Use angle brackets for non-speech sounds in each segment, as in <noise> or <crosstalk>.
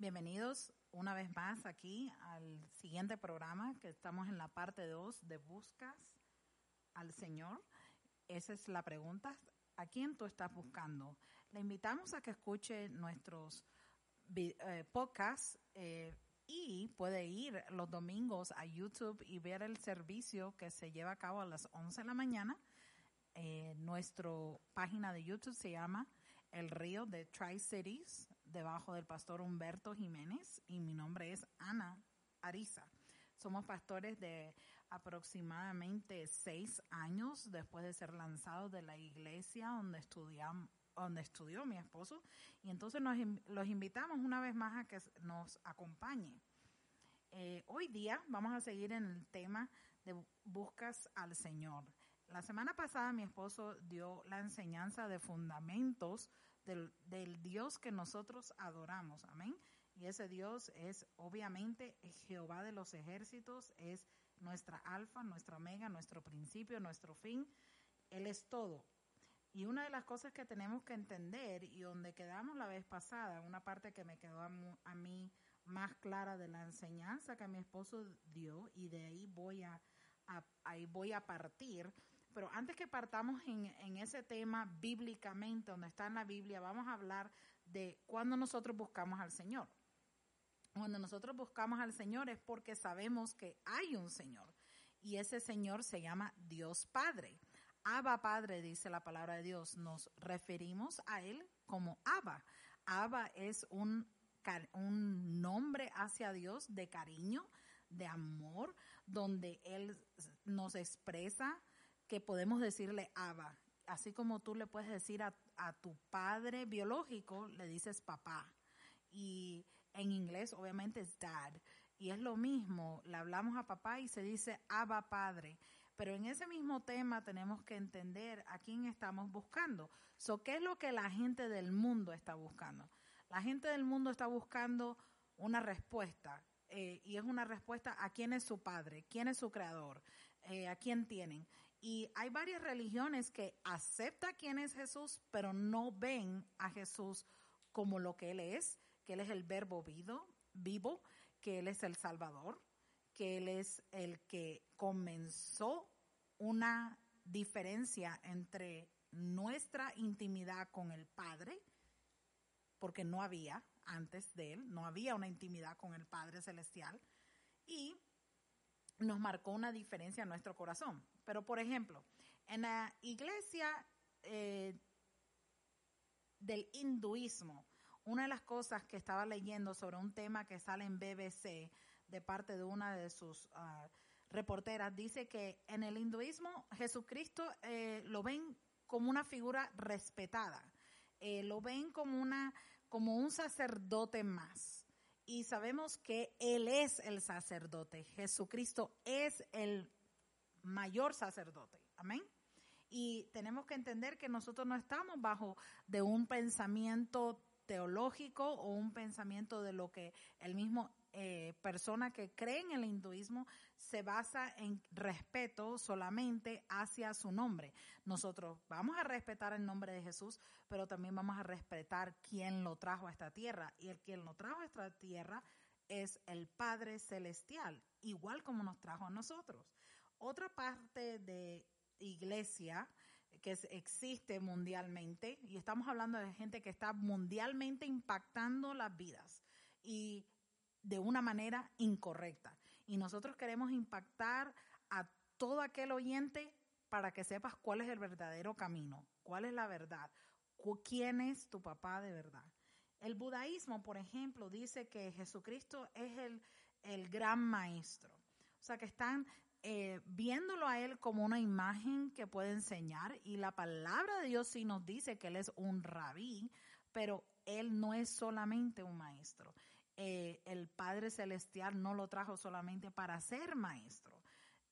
Bienvenidos una vez más aquí al siguiente programa que estamos en la parte 2 de Buscas al Señor. Esa es la pregunta. ¿A quién tú estás buscando? Le invitamos a que escuche nuestros eh, podcasts eh, y puede ir los domingos a YouTube y ver el servicio que se lleva a cabo a las 11 de la mañana. Eh, nuestra página de YouTube se llama el río de Tri-Cities, debajo del pastor Humberto Jiménez, y mi nombre es Ana Ariza. Somos pastores de aproximadamente seis años después de ser lanzados de la iglesia donde estudiamos donde estudió mi esposo y entonces nos, los invitamos una vez más a que nos acompañe. Eh, hoy día vamos a seguir en el tema de buscas al Señor. La semana pasada mi esposo dio la enseñanza de fundamentos del, Dios que nosotros adoramos. Amén. Y ese Dios es obviamente Jehová de los ejércitos, es nuestra alfa, nuestra omega, nuestro principio, nuestro fin. Él es todo. Y una de las cosas que tenemos que entender y donde quedamos la vez pasada, una parte que me quedó a, mí más clara de la enseñanza que mi esposo dio y de ahí voy a ahí voy a partir, pero antes que partamos en, ese tema bíblicamente, donde está en la Biblia, vamos a hablar de cuando nosotros buscamos al Señor. Cuando nosotros buscamos al Señor es porque sabemos que hay un Señor. Y ese Señor se llama Dios Padre. Abba Padre, dice la palabra de Dios. Nos referimos a Él como Abba. Abba es un, nombre hacia Dios de cariño, de amor, donde Él nos expresa que podemos decirle Abba. Así como tú le puedes decir a, tu padre biológico, le dices papá. Y en inglés obviamente es dad. Y es lo mismo, le hablamos a papá y se dice Abba Padre. Pero en ese mismo tema tenemos que entender a quién estamos buscando. So, ¿Qué es lo que la gente del mundo está buscando? La gente del mundo está buscando una respuesta. Eh, y es una respuesta a quién es su padre, quién es su creador, eh, a quién tienen. Y hay varias religiones que aceptan quién es Jesús, pero no ven a Jesús como lo que Él es, que Él es el verbo vivo que Él es el Salvador, que Él es el que comenzó una diferencia entre nuestra intimidad con el Padre, porque no había antes de Él, no había una intimidad con el Padre Celestial, y nos marcó una diferencia en nuestro corazón. Pero, por ejemplo, en la iglesia eh, del hinduismo, una de las cosas que estaba leyendo sobre un tema que sale en BBC de parte de una de sus ah, reporteras, dice que en el hinduismo Jesucristo eh, lo ven como una figura respetada, eh, lo ven como, una, como un sacerdote más. Y sabemos que Él es el sacerdote, Jesucristo es el mayor sacerdote. Amén. Y tenemos que entender que nosotros no estamos bajo de un pensamiento teológico o un pensamiento de lo que el mismo eh, persona que cree en el hinduismo se basa en respeto solamente hacia su nombre. Nosotros vamos a respetar el nombre de Jesús, pero también vamos a respetar quién lo trajo a esta tierra. Y el quien lo trajo a esta tierra es el Padre Celestial, igual como nos trajo a nosotros. Otra parte de iglesia que existe mundialmente, y estamos hablando de gente que está mundialmente impactando las vidas y de una manera incorrecta. Y nosotros queremos impactar a todo aquel oyente para que sepas cuál es el verdadero camino, cuál es la verdad, quién es tu papá de verdad. El budaísmo, por ejemplo, dice que Jesucristo es el, el gran maestro. O sea, que están eh, viéndolo a él como una imagen que puede enseñar y la palabra de Dios sí nos dice que él es un rabí, pero él no es solamente un maestro. Eh, el Padre Celestial no lo trajo solamente para ser maestro.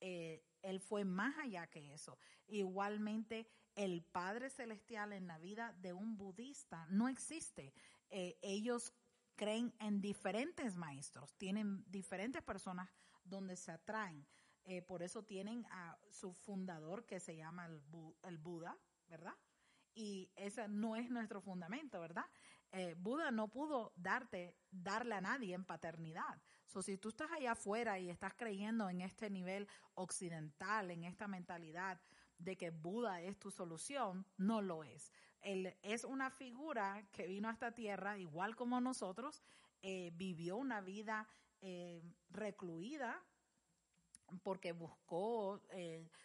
Eh, él fue más allá que eso. Igualmente, el Padre Celestial en la vida de un budista no existe. ellos creen en diferentes maestros, tienen diferentes personas donde se atraen. Eh, por eso tienen a su fundador que se llama el, Buda, ¿verdad? Y ese no es nuestro fundamento, ¿verdad? Eh, Buda no pudo darte, darle a nadie en paternidad. So, si tú estás allá afuera y estás creyendo en este nivel occidental, en esta mentalidad de que Buda es tu solución, no lo es. Él es una figura que vino a esta tierra, igual como nosotros, eh, vivió una vida eh, recluida porque buscó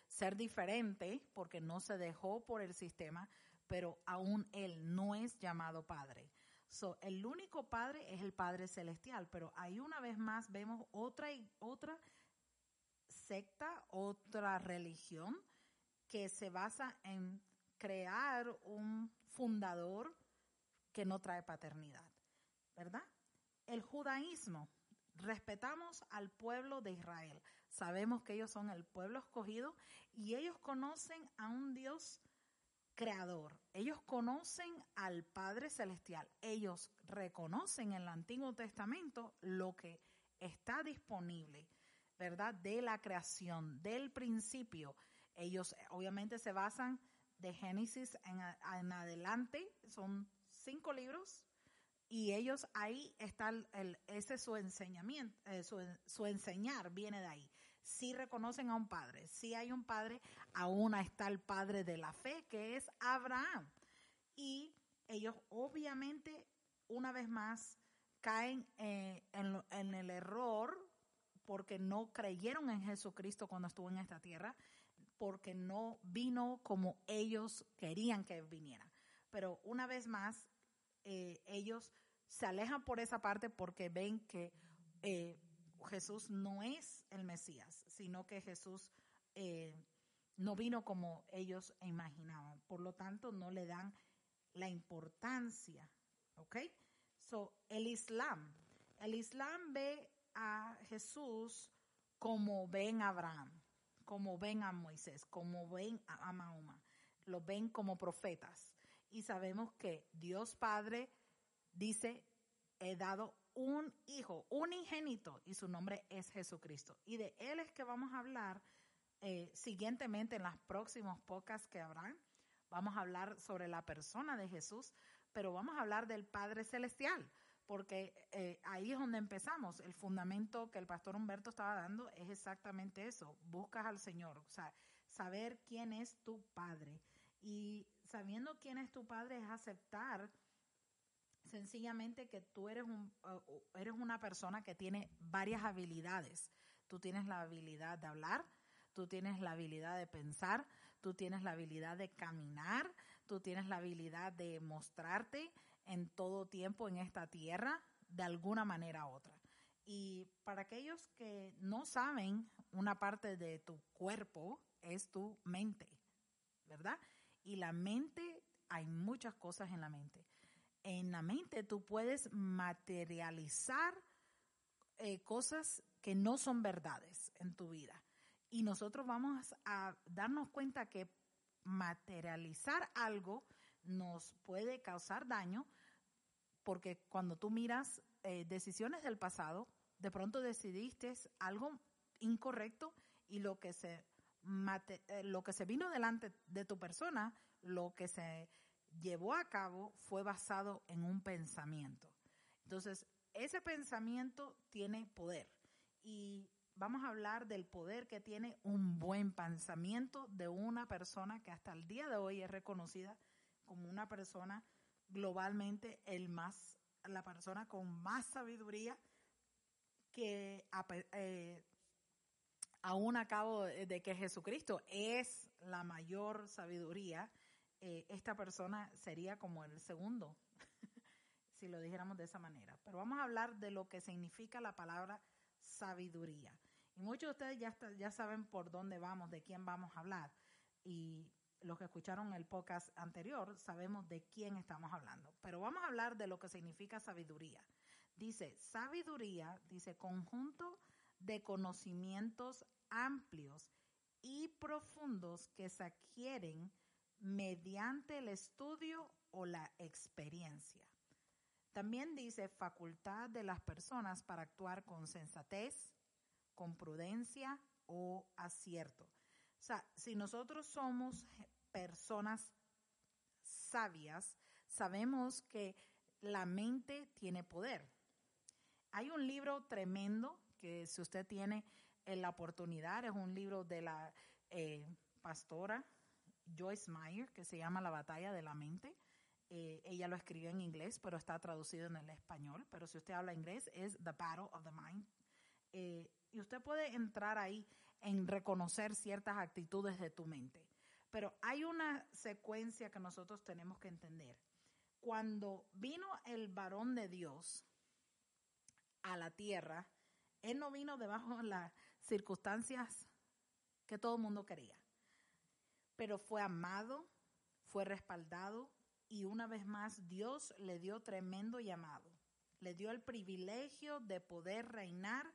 ser diferente, porque no se dejó por el sistema, pero aún él no es llamado padre. So, el único padre es el Padre Celestial, pero ahí una vez más vemos otra, otra secta, otra religión que se basa en crear un fundador que no trae paternidad, ¿verdad? El judaísmo, respetamos al pueblo de Israel, sabemos que ellos son el pueblo escogido y ellos conocen a un Dios creador. Ellos conocen al Padre Celestial. Ellos reconocen en el Antiguo Testamento lo que está disponible, ¿verdad? De la creación, del principio. Ellos obviamente se basan de Génesis en, adelante, son cinco libros, y ellos ahí está el, ese su enseñamiento, eh, su, su, enseñar viene de ahí si reconocen a un padre. Si hay un padre, aún está el padre de la fe, que es Abraham. Y ellos obviamente, una vez más, caen eh, en, el error porque no creyeron en Jesucristo cuando estuvo en esta tierra, porque no vino como ellos querían que viniera. Pero una vez más, eh, ellos se alejan por esa parte porque ven que eh, Jesús no es el Mesías, sino que Jesús eh, no vino como ellos imaginaban. Por lo tanto, no le dan la importancia. ¿Ok? So, el Islam. El Islam ve a Jesús como ven a Abraham, como ven a Moisés, como ven a Mahoma. Lo ven como profetas. Y sabemos que Dios Padre dice, he dado un hijo, un ingénito, y su nombre es Jesucristo. Y de él es que vamos a hablar eh, siguientemente en los próximos podcasts que habrán. Vamos a hablar sobre la persona de Jesús, pero vamos a hablar del Padre Celestial, porque eh, ahí es donde empezamos. El fundamento que el pastor Humberto estaba dando es exactamente eso. Buscas al Señor, o sea, saber quién es tu Padre. Y sabiendo quién es tu Padre es aceptar sencillamente que tú eres, un, eres una persona que tiene varias habilidades. Tú tienes la habilidad de hablar, tú tienes la habilidad de pensar, tú tienes la habilidad de caminar, tú tienes la habilidad de mostrarte en todo tiempo en esta tierra de alguna manera u otra. Y para aquellos que no saben, una parte de tu cuerpo es tu mente, ¿verdad? Y la mente, hay muchas cosas en la mente en la mente tú puedes materializar eh, cosas que no son verdades en tu vida. Y nosotros vamos a darnos cuenta que materializar algo nos puede causar daño porque cuando tú miras eh, decisiones del pasado, de pronto decidiste algo incorrecto y lo que se eh, lo que se vino delante de tu persona, lo que se llevó a cabo fue basado en un pensamiento. Entonces, ese pensamiento tiene poder y vamos a hablar del poder que tiene un buen pensamiento de una persona que hasta el día de hoy es reconocida como una persona globalmente el más la persona con más sabiduría que eh, aún a cabo de que Jesucristo es la mayor sabiduría eh, esta persona sería como el segundo, <laughs> si lo dijéramos de esa manera. Pero vamos a hablar de lo que significa la palabra sabiduría. Y muchos de ustedes ya, ya saben por dónde vamos, de quién vamos a hablar. Y los que escucharon el podcast anterior sabemos de quién estamos hablando. Pero vamos a hablar de lo que significa sabiduría. Dice, sabiduría, dice, conjunto de conocimientos amplios y profundos que se adquieren mediante el estudio o la experiencia. También dice facultad de las personas para actuar con sensatez, con prudencia o acierto. O sea, si nosotros somos personas sabias, sabemos que la mente tiene poder. Hay un libro tremendo que si usted tiene la oportunidad, es un libro de la eh, pastora Joyce Meyer que se llama La batalla de la mente. Eh, ella lo escribió en inglés, pero está traducido en el español. Pero si usted habla inglés, es The Battle of the Mind. Eh, y usted puede entrar ahí en reconocer ciertas actitudes de tu mente. Pero hay una secuencia que nosotros tenemos que entender. Cuando vino el varón de Dios a la tierra, él no vino debajo de las circunstancias que todo el mundo quería, pero fue amado, fue respaldado y una vez más Dios le dio tremendo llamado. Le dio el privilegio de poder reinar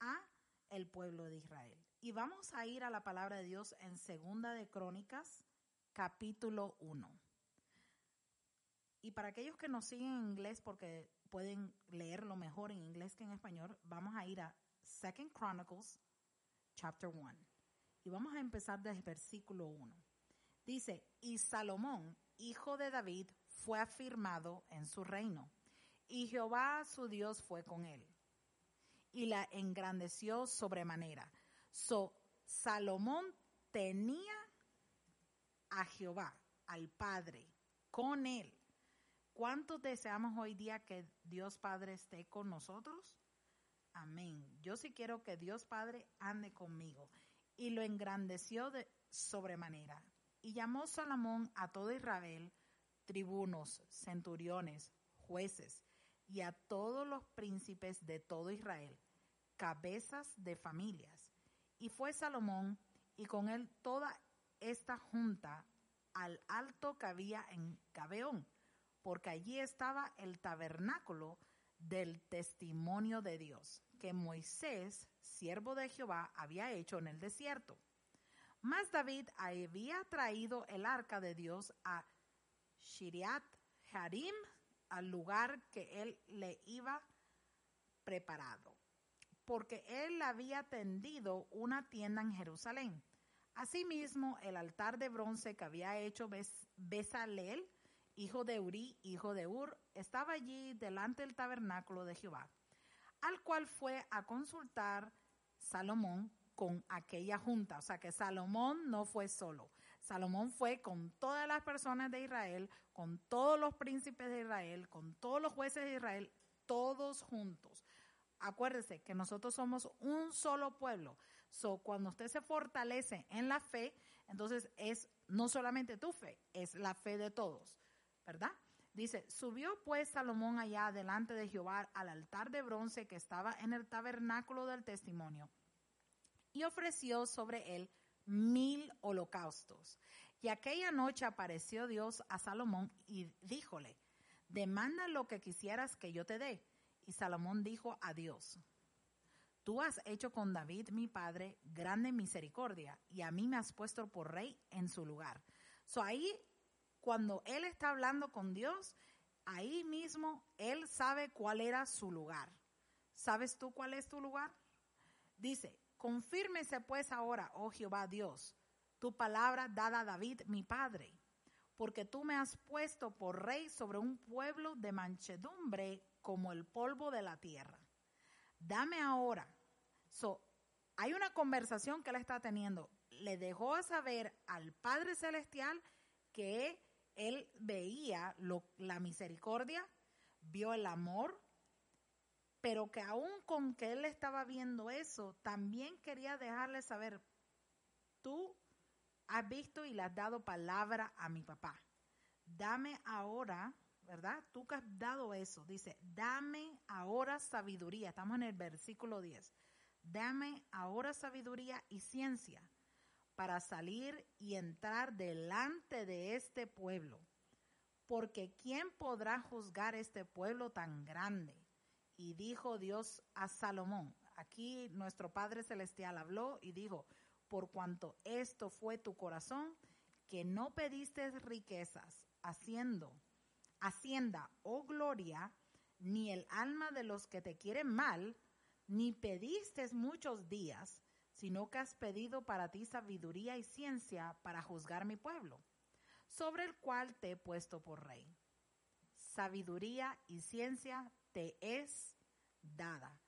a el pueblo de Israel. Y vamos a ir a la palabra de Dios en Segunda de Crónicas, capítulo 1. Y para aquellos que nos siguen en inglés, porque pueden leerlo mejor en inglés que en español, vamos a ir a Second Chronicles, chapter 1. Y vamos a empezar desde el versículo 1. Dice, y Salomón, hijo de David, fue afirmado en su reino, y Jehová su Dios fue con él, y la engrandeció sobremanera So, Salomón tenía a Jehová, al Padre, con él. ¿Cuántos deseamos hoy día que Dios Padre esté con nosotros? Amén. Yo sí quiero que Dios Padre ande conmigo. Y lo engrandeció de sobremanera. Y llamó Salomón a todo Israel, tribunos, centuriones, jueces, y a todos los príncipes de todo Israel, cabezas de familias y fue Salomón y con él toda esta junta al alto que había en Gabeón, porque allí estaba el tabernáculo del testimonio de Dios, que Moisés, siervo de Jehová, había hecho en el desierto. Mas David había traído el arca de Dios a Shiriat Harim, al lugar que él le iba preparado porque él había tendido una tienda en Jerusalén. Asimismo, el altar de bronce que había hecho Besalel, hijo de Uri, hijo de Ur, estaba allí delante del tabernáculo de Jehová, al cual fue a consultar Salomón con aquella junta. O sea que Salomón no fue solo. Salomón fue con todas las personas de Israel, con todos los príncipes de Israel, con todos los jueces de Israel, todos juntos acuérdese que nosotros somos un solo pueblo. So, cuando usted se fortalece en la fe, entonces es no solamente tu fe, es la fe de todos, ¿verdad? Dice, subió pues Salomón allá delante de Jehová al altar de bronce que estaba en el tabernáculo del testimonio y ofreció sobre él mil holocaustos. Y aquella noche apareció Dios a Salomón y díjole, demanda lo que quisieras que yo te dé. Y Salomón dijo a Dios, Tú has hecho con David mi padre grande misericordia y a mí me has puesto por rey en su lugar. So ahí, cuando él está hablando con Dios, ahí mismo él sabe cuál era su lugar. ¿Sabes tú cuál es tu lugar? Dice, confírmese pues ahora, oh Jehová Dios, tu palabra dada a David mi padre, porque tú me has puesto por rey sobre un pueblo de manchedumbre como el polvo de la tierra. Dame ahora. So, hay una conversación que él está teniendo. Le dejó saber al Padre Celestial que él veía la misericordia, vio el amor, pero que aún con que él estaba viendo eso, también quería dejarle saber, tú has visto y le has dado palabra a mi papá. Dame ahora ¿verdad? Tú que has dado eso, dice, dame ahora sabiduría. Estamos en el versículo 10. Dame ahora sabiduría y ciencia para salir y entrar delante de este pueblo. Porque ¿quién podrá juzgar este pueblo tan grande? Y dijo Dios a Salomón, aquí nuestro Padre Celestial habló y dijo, por cuanto esto fue tu corazón, que no pediste riquezas, haciendo hacienda o gloria, ni el alma de los que te quieren mal, ni pediste muchos días, sino que has pedido para ti sabiduría y ciencia para juzgar mi pueblo, sobre el cual te he puesto por rey. sabiduría y ciencia te es dada.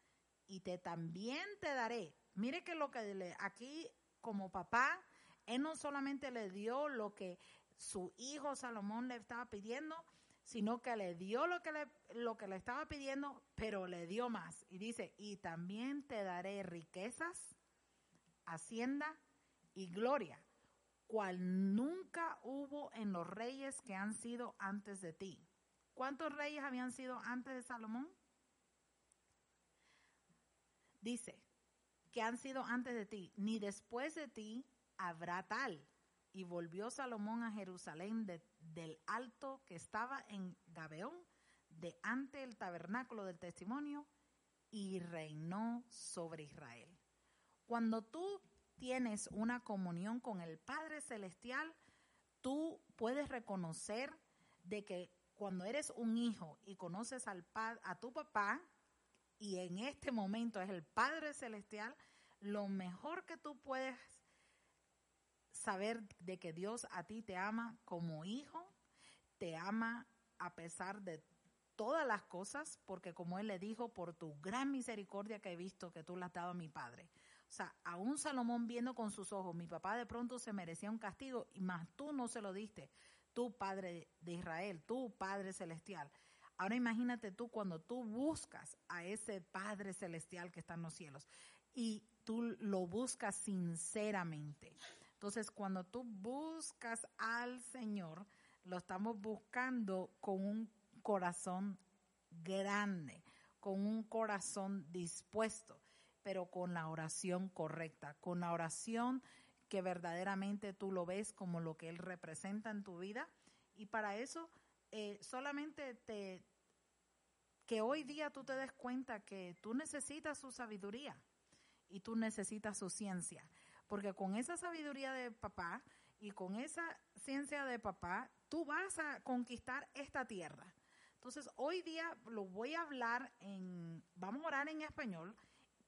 Y te también te daré. Mire que lo que le, aquí como papá, él no solamente le dio lo que su hijo Salomón le estaba pidiendo, sino que le dio lo que le, lo que le estaba pidiendo, pero le dio más. Y dice, y también te daré riquezas, hacienda y gloria, cual nunca hubo en los reyes que han sido antes de ti. ¿Cuántos reyes habían sido antes de Salomón? Dice que han sido antes de ti, ni después de ti habrá tal. Y volvió Salomón a Jerusalén del alto que estaba en Gabeón, de ante el tabernáculo del testimonio, y reinó sobre Israel. Cuando tú tienes una comunión con el Padre Celestial, tú puedes reconocer de que cuando eres un hijo y conoces al a tu papá, y en este momento es el Padre Celestial, lo mejor que tú puedes saber de que Dios a ti te ama como hijo, te ama a pesar de todas las cosas, porque como Él le dijo, por tu gran misericordia que he visto que tú le has dado a mi Padre. O sea, a un Salomón viendo con sus ojos, mi papá de pronto se merecía un castigo, y más tú no se lo diste tú Padre de Israel, tú Padre Celestial. Ahora imagínate tú cuando tú buscas a ese Padre Celestial que está en los cielos y tú lo buscas sinceramente. Entonces, cuando tú buscas al Señor, lo estamos buscando con un corazón grande, con un corazón dispuesto, pero con la oración correcta, con la oración que verdaderamente tú lo ves como lo que Él representa en tu vida. Y para eso eh, solamente te, que hoy día tú te des cuenta que tú necesitas su sabiduría y tú necesitas su ciencia. Porque con esa sabiduría de papá y con esa ciencia de papá, tú vas a conquistar esta tierra. Entonces, hoy día lo voy a hablar en, vamos a orar en español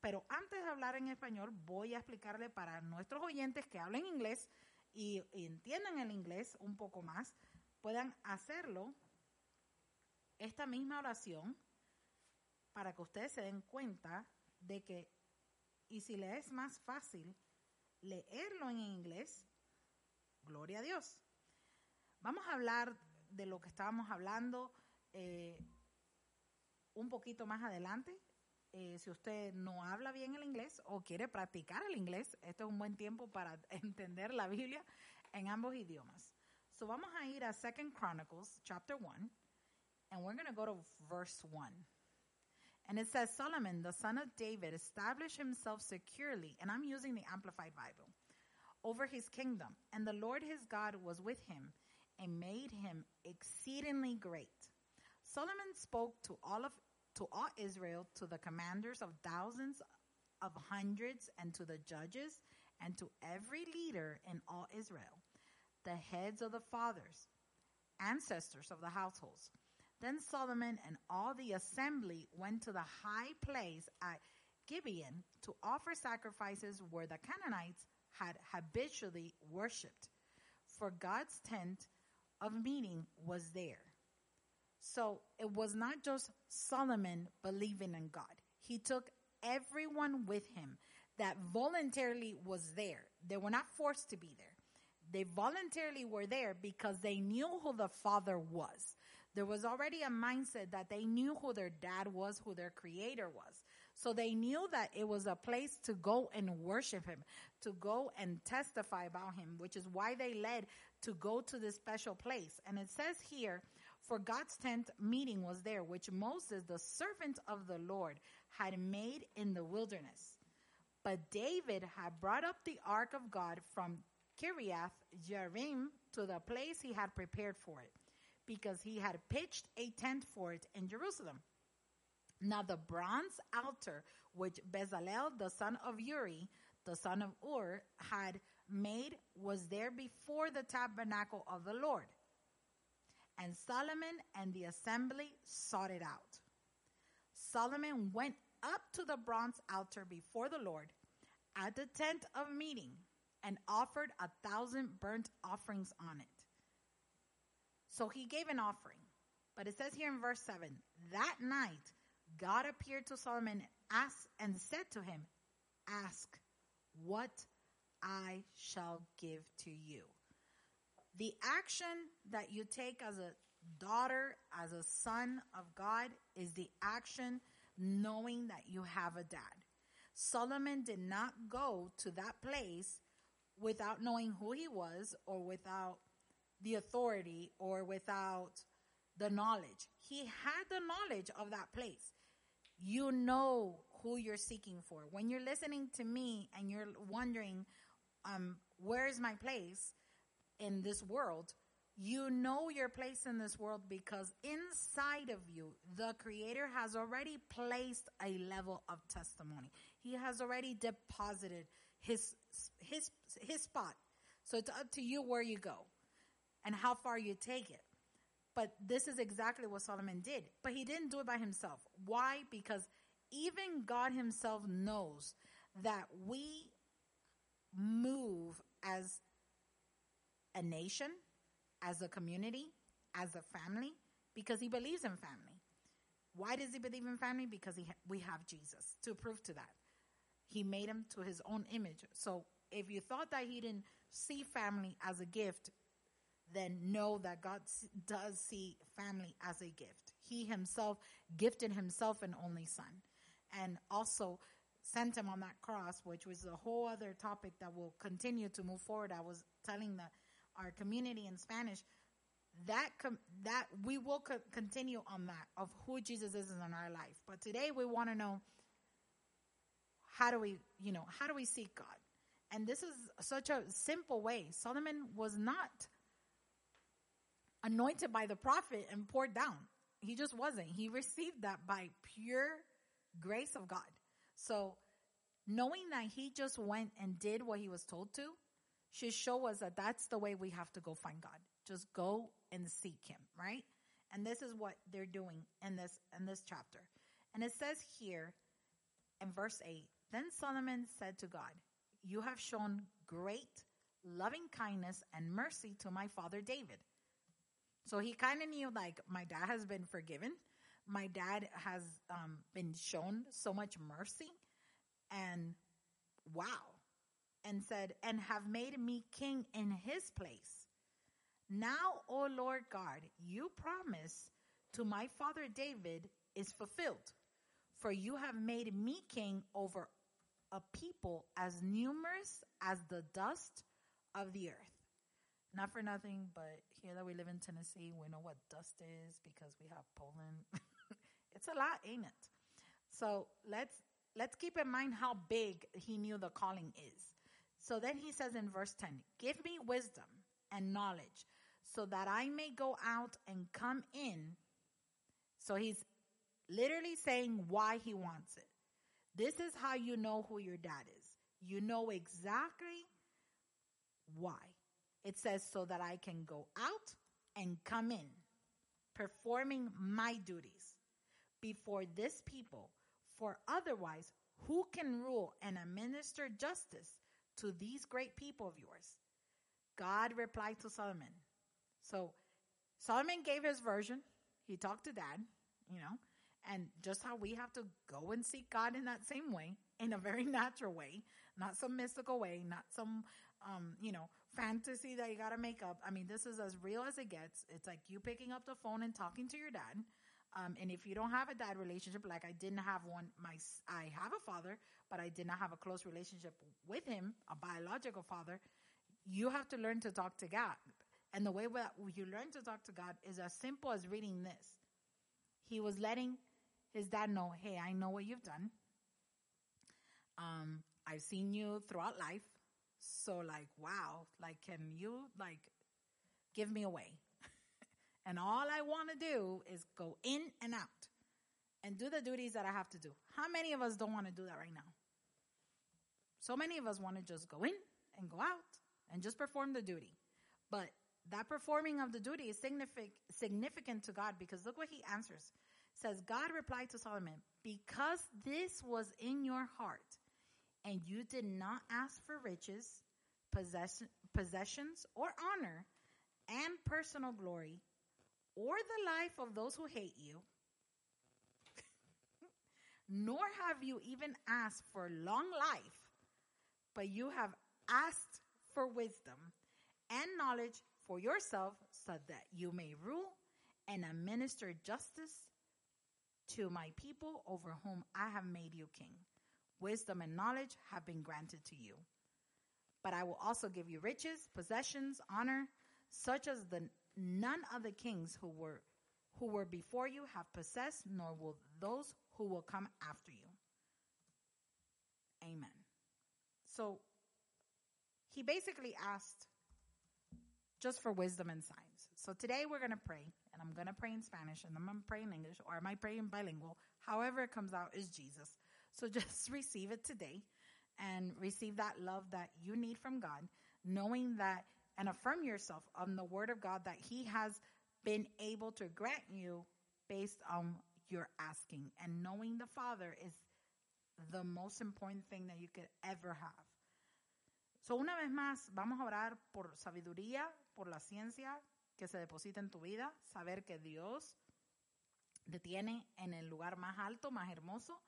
pero antes de hablar en español, voy a explicarle para nuestros oyentes que hablen inglés y, entiendan el inglés un poco más, puedan hacerlo, esta misma oración, para que ustedes se den cuenta de que, y si le es más fácil leerlo en inglés, gloria a Dios. Vamos a hablar de lo que estábamos hablando eh, un poquito más adelante. Eh, si usted no habla bien el inglés o quiere practicar el inglés, este es un buen tiempo para <laughs> entender la Biblia en ambos idiomas. So vamos a ir a Second Chronicles chapter 1 and we're going to go to verse 1. And it says Solomon, the son of David, established himself securely, and I'm using the Amplified Bible, over his kingdom. And the Lord his God was with him and made him exceedingly great. Solomon spoke to all of to all Israel, to the commanders of thousands, of hundreds, and to the judges, and to every leader in all Israel, the heads of the fathers, ancestors of the households. Then Solomon and all the assembly went to the high place at Gibeon to offer sacrifices where the Canaanites had habitually worshipped. For God's tent of meeting was there. So it was not just Solomon believing in God. He took everyone with him that voluntarily was there. They were not forced to be there. They voluntarily were there because they knew who the father was. There was already a mindset that they knew who their dad was, who their creator was. So they knew that it was a place to go and worship him, to go and testify about him, which is why they led to go to this special place. And it says here for God's tent meeting was there, which Moses, the servant of the Lord, had made in the wilderness. But David had brought up the ark of God from Kiriath Jearim to the place he had prepared for it, because he had pitched a tent for it in Jerusalem. Now the bronze altar which Bezalel, the son of Uri, the son of Ur, had made was there before the tabernacle of the Lord. And Solomon and the assembly sought it out. Solomon went up to the bronze altar before the Lord at the tent of meeting and offered a thousand burnt offerings on it. So he gave an offering. But it says here in verse 7 that night, God appeared to Solomon asked, and said to him, Ask what I shall give to you. The action that you take as a daughter, as a son of God, is the action knowing that you have a dad. Solomon did not go to that place without knowing who he was or without the authority or without the knowledge. He had the knowledge of that place. You know who you're seeking for. When you're listening to me and you're wondering, um, where is my place in this world? You know your place in this world because inside of you, the creator has already placed a level of testimony. He has already deposited his, his, his spot. So it's up to you where you go and how far you take it. But this is exactly what Solomon did. But he didn't do it by himself. Why? Because even God himself knows that we move as a nation, as a community, as a family, because he believes in family. Why does he believe in family? Because he ha- we have Jesus to prove to that. He made him to his own image. So if you thought that he didn't see family as a gift, then know that God does see family as a gift. He himself gifted himself an only son and also sent him on that cross, which was a whole other topic that will continue to move forward. I was telling the, our community in Spanish that com- that we will co- continue on that of who Jesus is in our life. But today we want to know how do we, you know, how do we seek God? And this is such a simple way. Solomon was not anointed by the prophet and poured down. He just wasn't. He received that by pure grace of God. So knowing that he just went and did what he was told to should show us that that's the way we have to go find God. Just go and seek him, right? And this is what they're doing in this in this chapter. And it says here in verse 8, then Solomon said to God, "You have shown great loving kindness and mercy to my father David." So he kind of knew like my dad has been forgiven. My dad has um, been shown so much mercy and wow. And said, and have made me king in his place. Now, O Lord God, you promise to my father David is fulfilled. For you have made me king over a people as numerous as the dust of the earth. Not for nothing, but here that we live in Tennessee, we know what dust is because we have Poland. <laughs> it's a lot, ain't it? So let's let's keep in mind how big he knew the calling is. So then he says in verse 10, Give me wisdom and knowledge so that I may go out and come in. So he's literally saying why he wants it. This is how you know who your dad is. You know exactly why. It says, so that I can go out and come in, performing my duties before this people. For otherwise, who can rule and administer justice to these great people of yours? God replied to Solomon. So Solomon gave his version. He talked to dad, you know, and just how we have to go and seek God in that same way, in a very <laughs> natural way, not some mystical way, not some, um, you know, fantasy that you got to make up. I mean, this is as real as it gets. It's like you picking up the phone and talking to your dad. Um, and if you don't have a dad relationship, like I didn't have one, my I have a father, but I did not have a close relationship with him, a biological father. You have to learn to talk to God, and the way that you learn to talk to God is as simple as reading this. He was letting his dad know, "Hey, I know what you've done. Um, I've seen you throughout life. So like, wow, like, can you like give me away? And all I want to do is go in and out and do the duties that I have to do. How many of us don't want to do that right now? So many of us want to just go in and go out and just perform the duty. But that performing of the duty is significant, to God because look what he answers. says, God replied to Solomon, because this was in your heart and you did not ask for riches, possessions, or honor and personal glory, or the life of those who hate you, <laughs> nor have you even asked for long life, but you have asked for wisdom and knowledge for yourself so that you may rule and administer justice to my people over whom I have made you king. Wisdom and knowledge have been granted to you. But I will also give you riches, possessions, honor, such as the none of the kings who were who were before you have possessed, nor will those who will come after you. Amen. So he basically asked just for wisdom and signs. So today we're going to pray, and I'm going to pray in Spanish, and I'm going to pray in English, or I might pray in bilingual. However it comes out is Jesus. <laughs> So just <laughs> receive it today and receive that love that you need from God, knowing that and affirm yourself on the word of God that he has been able to grant you based on your asking and knowing the Father is the most important thing that you could ever have. So una vez más, vamos a orar por sabiduría, por la ciencia que se deposita en tu vida, saber que Dios te tiene en el lugar más alto, más hermoso,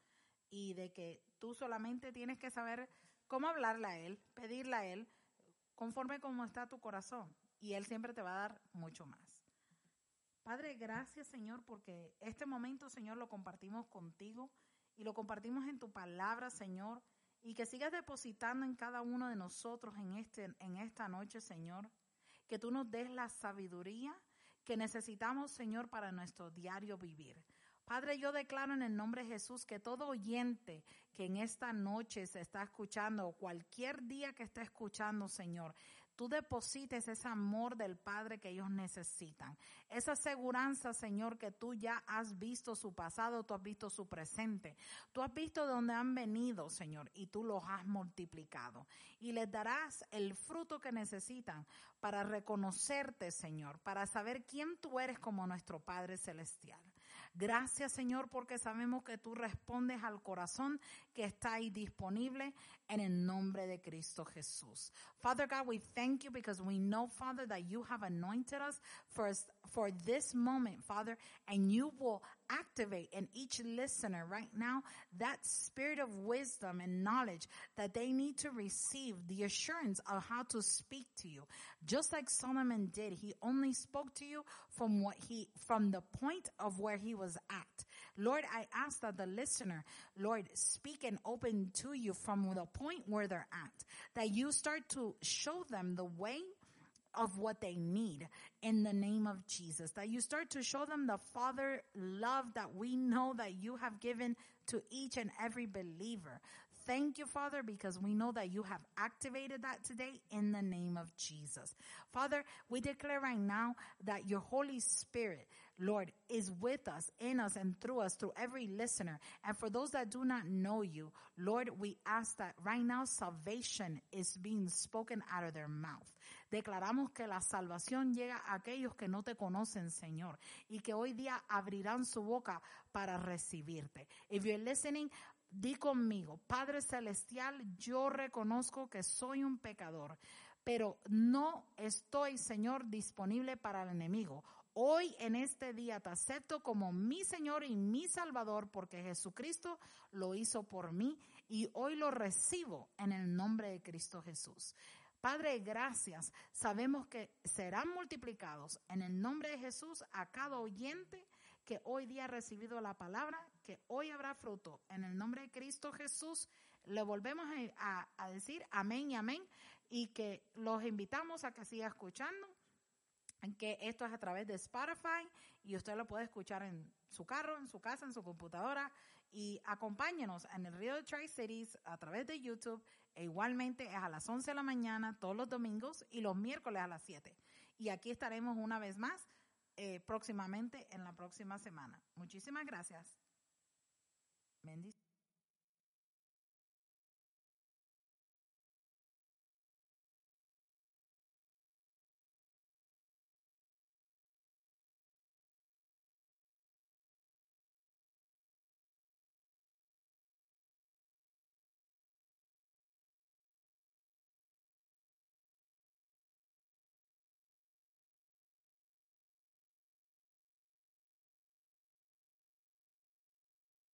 y de que tú solamente tienes que saber cómo hablarle a Él, pedirle a Él, conforme como está tu corazón, y Él siempre te va a dar mucho más. Padre, gracias Señor, porque este momento, Señor, lo compartimos contigo y lo compartimos en tu palabra, Señor, y que sigas depositando en cada uno de nosotros en, este, en esta noche, Señor, que tú nos des la sabiduría que necesitamos, Señor, para nuestro diario vivir. Padre, yo declaro en el nombre de Jesús que todo oyente que en esta noche se está escuchando, o cualquier día que esté escuchando, Señor, tú deposites ese amor del Padre que ellos necesitan. Esa aseguranza, Señor, que tú ya has visto su pasado, tú has visto su presente. Tú has visto de dónde han venido, Señor, y tú los has multiplicado. Y les darás el fruto que necesitan para reconocerte, Señor, para saber quién tú eres como nuestro Padre Celestial. Gracias, Señor, porque sabemos que tú respondes al corazón que está ahí disponible en el nombre de Cristo Jesús. Father God, we thank you because we know, Father, that you have anointed us for, for this moment, Father, and you will activate in each listener right now that spirit of wisdom and knowledge that they need to receive the assurance of how to speak to you. Just like Solomon did, he only spoke to you from what he, from the point of where he was at. Lord, I ask that the listener, Lord, speak and open to you from the point where they're at, that you start to show them the way of what they need in the name of Jesus. That you start to show them the Father love that we know that you have given to each and every believer. Thank you, Father, because we know that you have activated that today in the name of Jesus. Father, we declare right now that your Holy Spirit, Lord, is with us, in us, and through us, through every listener. And for those that do not know you, Lord, we ask that right now salvation is being spoken out of their mouth. Declaramos que la salvación llega a aquellos que no te conocen, Señor, y que hoy día abrirán su boca para recibirte. If you're listening, di conmigo, Padre Celestial, yo reconozco que soy un pecador, pero no estoy, Señor, disponible para el enemigo. Hoy en este día te acepto como mi Señor y mi Salvador porque Jesucristo lo hizo por mí y hoy lo recibo en el nombre de Cristo Jesús. Padre, gracias. Sabemos que serán multiplicados en el nombre de Jesús a cada oyente que hoy día ha recibido la palabra, que hoy habrá fruto. En el nombre de Cristo Jesús, le volvemos a, decir amén y amén y que los invitamos a que siga escuchando, que esto es a través de Spotify y usted lo puede escuchar en su carro, en su casa, en su computadora y acompáñenos en el Río de Tri-Cities a través de YouTube e igualmente es a las 11 de la mañana todos los domingos y los miércoles a las 7. Y aquí estaremos una vez más eh, próximamente en la próxima semana. Muchísimas gracias. Bendiciones.